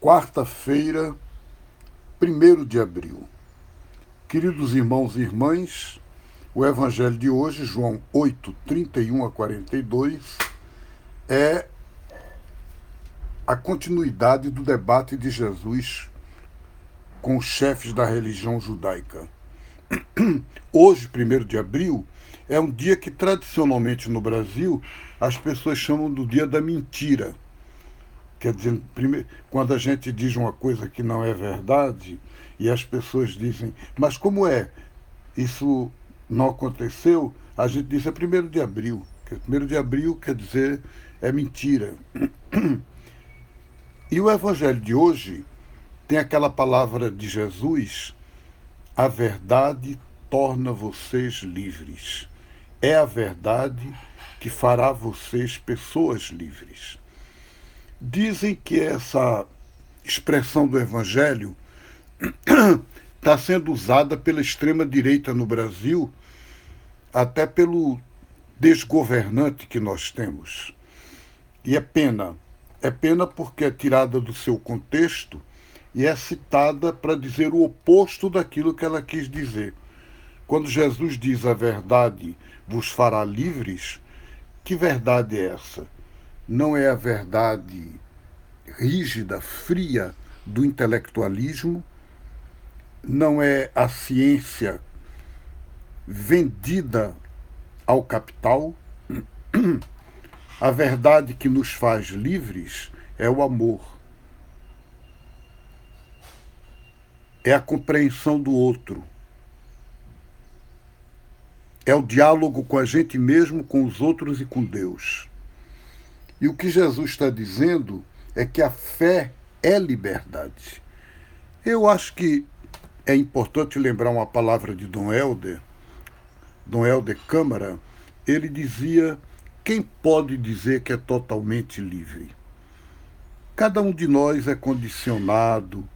quarta-feira, 1 de abril. Queridos irmãos e irmãs, o evangelho de hoje, João 8, 31 a 42, é a continuidade do debate de Jesus com os chefes da religião judaica. Hoje, 1 de abril, é um dia que tradicionalmente no Brasil as pessoas chamam do dia da mentira Quer dizer, primeiro, quando a gente diz uma coisa que não é verdade e as pessoas dizem, mas como é? Isso não aconteceu? A gente diz é primeiro de abril. Primeiro de abril quer dizer é mentira. E o evangelho de hoje tem aquela palavra de Jesus: a verdade torna vocês livres. É a verdade que fará vocês pessoas livres. Dizem que essa expressão do Evangelho está sendo usada pela extrema-direita no Brasil, até pelo desgovernante que nós temos. E é pena. É pena porque é tirada do seu contexto e é citada para dizer o oposto daquilo que ela quis dizer. Quando Jesus diz a verdade vos fará livres, que verdade é essa? Não é a verdade rígida, fria do intelectualismo, não é a ciência vendida ao capital. A verdade que nos faz livres é o amor. É a compreensão do outro. É o diálogo com a gente mesmo, com os outros e com Deus. E o que Jesus está dizendo é que a fé é liberdade. Eu acho que é importante lembrar uma palavra de Dom Helder, Dom Helder Câmara, ele dizia: quem pode dizer que é totalmente livre? Cada um de nós é condicionado,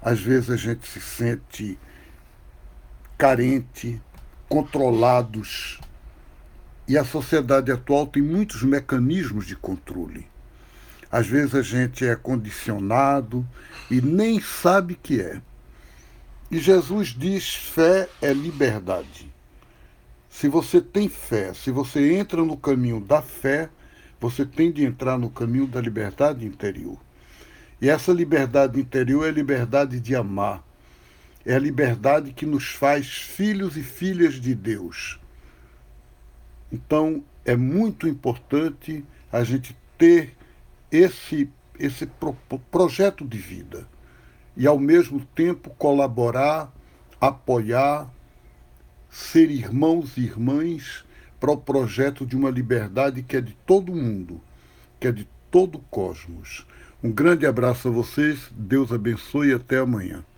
às vezes a gente se sente carente, controlados e a sociedade atual tem muitos mecanismos de controle. Às vezes a gente é condicionado e nem sabe que é. E Jesus diz: fé é liberdade. Se você tem fé, se você entra no caminho da fé, você tem de entrar no caminho da liberdade interior. E essa liberdade interior é a liberdade de amar. É a liberdade que nos faz filhos e filhas de Deus. Então, é muito importante a gente ter esse, esse pro, projeto de vida e, ao mesmo tempo, colaborar, apoiar, ser irmãos e irmãs para o projeto de uma liberdade que é de todo mundo, que é de todo o cosmos. Um grande abraço a vocês, Deus abençoe e até amanhã.